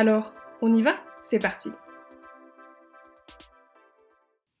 Alors, on y va? C'est parti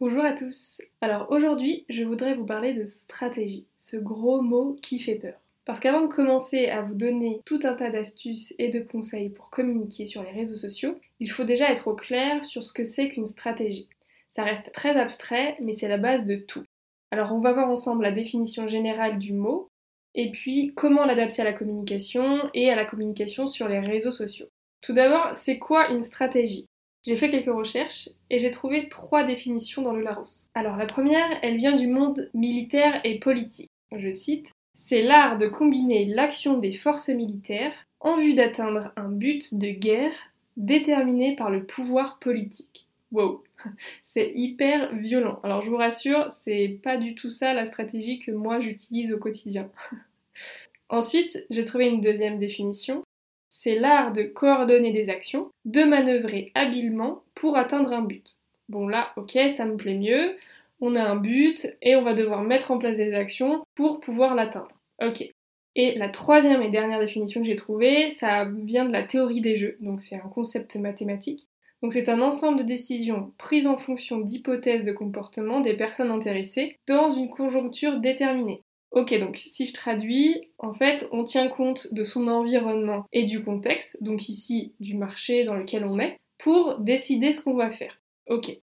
Bonjour à tous. Alors aujourd'hui, je voudrais vous parler de stratégie, ce gros mot qui fait peur. Parce qu'avant de commencer à vous donner tout un tas d'astuces et de conseils pour communiquer sur les réseaux sociaux, il faut déjà être au clair sur ce que c'est qu'une stratégie. Ça reste très abstrait, mais c'est la base de tout. Alors on va voir ensemble la définition générale du mot, et puis comment l'adapter à la communication et à la communication sur les réseaux sociaux. Tout d'abord, c'est quoi une stratégie? J'ai fait quelques recherches et j'ai trouvé trois définitions dans le Larousse. Alors la première, elle vient du monde militaire et politique. Je cite C'est l'art de combiner l'action des forces militaires en vue d'atteindre un but de guerre déterminé par le pouvoir politique. Wow, c'est hyper violent. Alors je vous rassure, c'est pas du tout ça la stratégie que moi j'utilise au quotidien. Ensuite, j'ai trouvé une deuxième définition c'est l'art de coordonner des actions, de manœuvrer habilement pour atteindre un but. Bon là, ok, ça me plaît mieux, on a un but et on va devoir mettre en place des actions pour pouvoir l'atteindre. Ok. Et la troisième et dernière définition que j'ai trouvée, ça vient de la théorie des jeux, donc c'est un concept mathématique. Donc c'est un ensemble de décisions prises en fonction d'hypothèses de comportement des personnes intéressées dans une conjoncture déterminée. Ok, donc si je traduis, en fait, on tient compte de son environnement et du contexte, donc ici du marché dans lequel on est, pour décider ce qu'on va faire. Ok.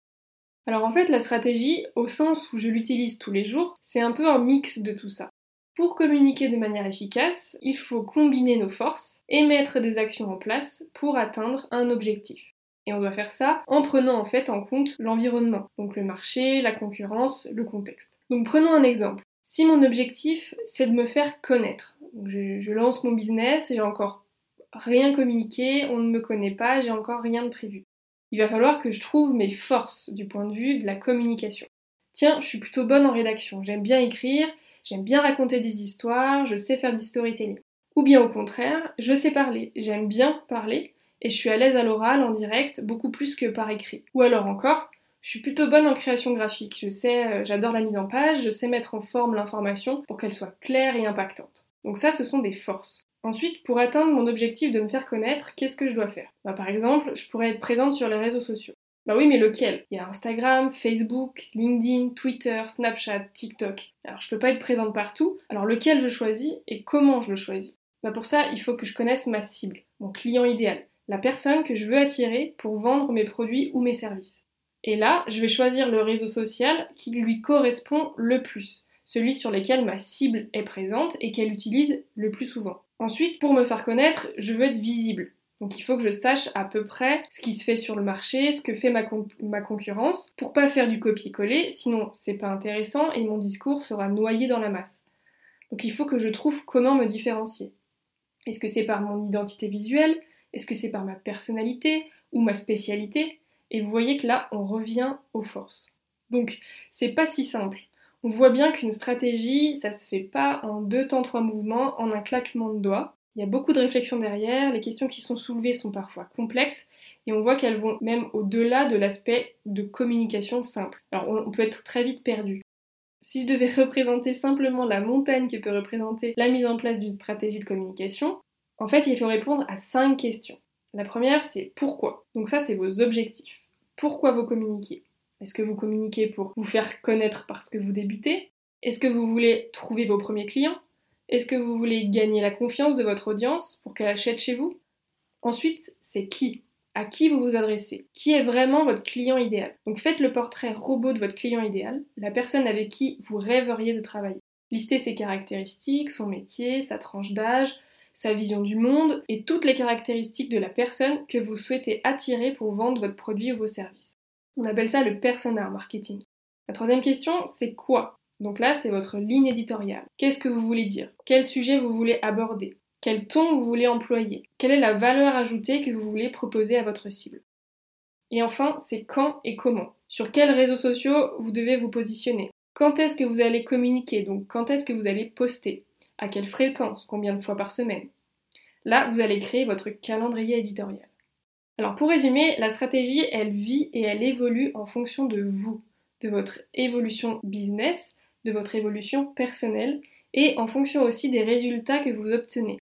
Alors en fait, la stratégie, au sens où je l'utilise tous les jours, c'est un peu un mix de tout ça. Pour communiquer de manière efficace, il faut combiner nos forces et mettre des actions en place pour atteindre un objectif. Et on doit faire ça en prenant en fait en compte l'environnement, donc le marché, la concurrence, le contexte. Donc prenons un exemple. Si mon objectif, c'est de me faire connaître, je, lance mon business, j'ai encore rien communiqué, on ne me connaît pas, j'ai encore rien de prévu. Il va falloir que je trouve mes forces du point de vue de la communication. Tiens, je suis plutôt bonne en rédaction, j'aime bien écrire, j'aime bien raconter des histoires, je sais faire du storytelling. Ou bien au contraire, je sais parler, j'aime bien parler, et je suis à l'aise à l'oral, en direct, beaucoup plus que par écrit. Ou alors encore, je suis plutôt bonne en création graphique. Je sais, euh, j'adore la mise en page, je sais mettre en forme l'information pour qu'elle soit claire et impactante. Donc ça, ce sont des forces. Ensuite, pour atteindre mon objectif de me faire connaître, qu'est-ce que je dois faire? Bah, Par exemple, je pourrais être présente sur les réseaux sociaux. Bah oui, mais lequel? Il y a Instagram, Facebook, LinkedIn, Twitter, Snapchat, TikTok. Alors je peux pas être présente partout, alors lequel je choisis et comment je le choisis? Bah Pour ça, il faut que je connaisse ma cible, mon client idéal, la personne que je veux attirer pour vendre mes produits ou mes services. Et là, je vais choisir le réseau social qui lui correspond le plus, celui sur lequel ma cible est présente et qu'elle utilise le plus souvent. Ensuite, pour me faire connaître, je veux être visible. Donc il faut que je sache à peu près ce qui se fait sur le marché, ce que fait ma, concurrence, pour pas faire du copier-coller, sinon c'est pas intéressant et mon discours sera noyé dans la masse. Donc il faut que je trouve comment me différencier. Est-ce que c'est par mon identité visuelle? Est-ce que c'est par ma personnalité ou ma spécialité? Et vous voyez que là, on revient aux forces. Donc, c'est pas si simple. On voit bien qu'une stratégie, ça se fait pas en deux temps, trois mouvements, en un claquement de doigts. Il y a beaucoup de réflexions derrière, les questions qui sont soulevées sont parfois complexes, et on voit qu'elles vont même au-delà de l'aspect de communication simple. Alors on peut être très vite perdu. Si je devais représenter simplement la montagne que peut représenter la mise en place d'une stratégie de communication, en fait il faut répondre à cinq questions. La première c'est pourquoi? Donc ça c'est vos objectifs. Pourquoi vous communiquez. Est-ce que vous communiquez pour vous faire connaître parce que vous débutez? Est-ce que vous voulez trouver vos premiers clients? Est-ce que vous voulez gagner la confiance de votre audience pour qu'elle achète chez vous? Ensuite, c'est qui? À qui vous vous adressez, qui est vraiment votre client idéal? Donc faites le portrait robot de votre client idéal, la personne avec qui vous rêveriez de travailler. Listez ses caractéristiques, son métier, sa tranche d'âge, sa vision du monde et toutes les caractéristiques de la personne que vous souhaitez attirer pour vendre votre produit ou vos services. On appelle ça le persona marketing. La troisième question, c'est quoi? Donc là, c'est votre ligne éditoriale. Qu'est-ce que vous voulez dire? Quel sujet vous voulez aborder? Quel ton vous voulez employer? Quelle est la valeur ajoutée que vous voulez proposer à votre cible? Et enfin, c'est quand et comment? Sur quels réseaux sociaux vous devez vous positionner? Quand est-ce que vous allez communiquer? Donc quand est-ce que vous allez poster? À quelle fréquence? Combien de fois par semaine? Là, vous allez créer votre calendrier éditorial. Alors pour résumer, la stratégie, elle vit et elle évolue en fonction de vous, de votre évolution business, de votre évolution personnelle et en fonction aussi des résultats que vous obtenez.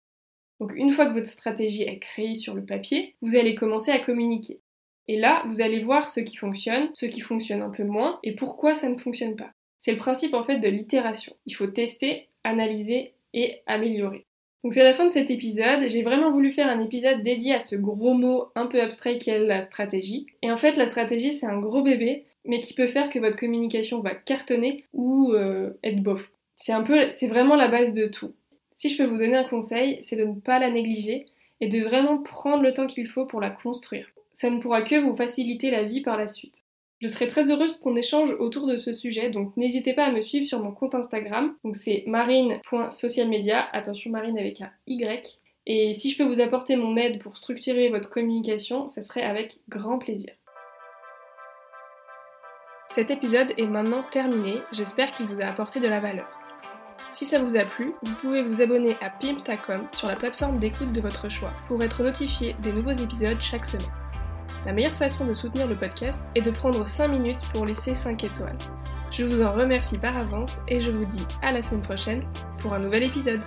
Donc une fois que votre stratégie est créée sur le papier, vous allez commencer à communiquer. Et là, vous allez voir ce qui fonctionne, ce qui fonctionne un peu moins et pourquoi ça ne fonctionne pas. C'est le principe en fait de l'itération. Il faut tester, analyser et améliorer. Donc c'est la fin de cet épisode. J'ai vraiment voulu faire un épisode dédié à ce gros mot un peu abstrait qu'est la stratégie. Et en fait, la stratégie, c'est un gros bébé, mais qui peut faire que votre communication va cartonner ou euh, être bof. C'est un peu, c'est vraiment la base de tout. Si je peux vous donner un conseil, c'est de ne pas la négliger et de vraiment prendre le temps qu'il faut pour la construire. Ça ne pourra que vous faciliter la vie par la suite. Je serais très heureuse qu'on échange autour de ce sujet, donc n'hésitez pas à me suivre sur mon compte Instagram. Donc c'est marine.socialmedia, attention marine avec un Y. Et si je peux vous apporter mon aide pour structurer votre communication, ça serait avec grand plaisir. Cet épisode est maintenant terminé, j'espère qu'il vous a apporté de la valeur. Si ça vous a plu, vous pouvez vous abonner à Pimptacom sur la plateforme d'écoute de votre choix pour être notifié des nouveaux épisodes chaque semaine. La meilleure façon de soutenir le podcast est de prendre 5 minutes pour laisser 5 étoiles. Je vous en remercie par avance et je vous dis à la semaine prochaine pour un nouvel épisode.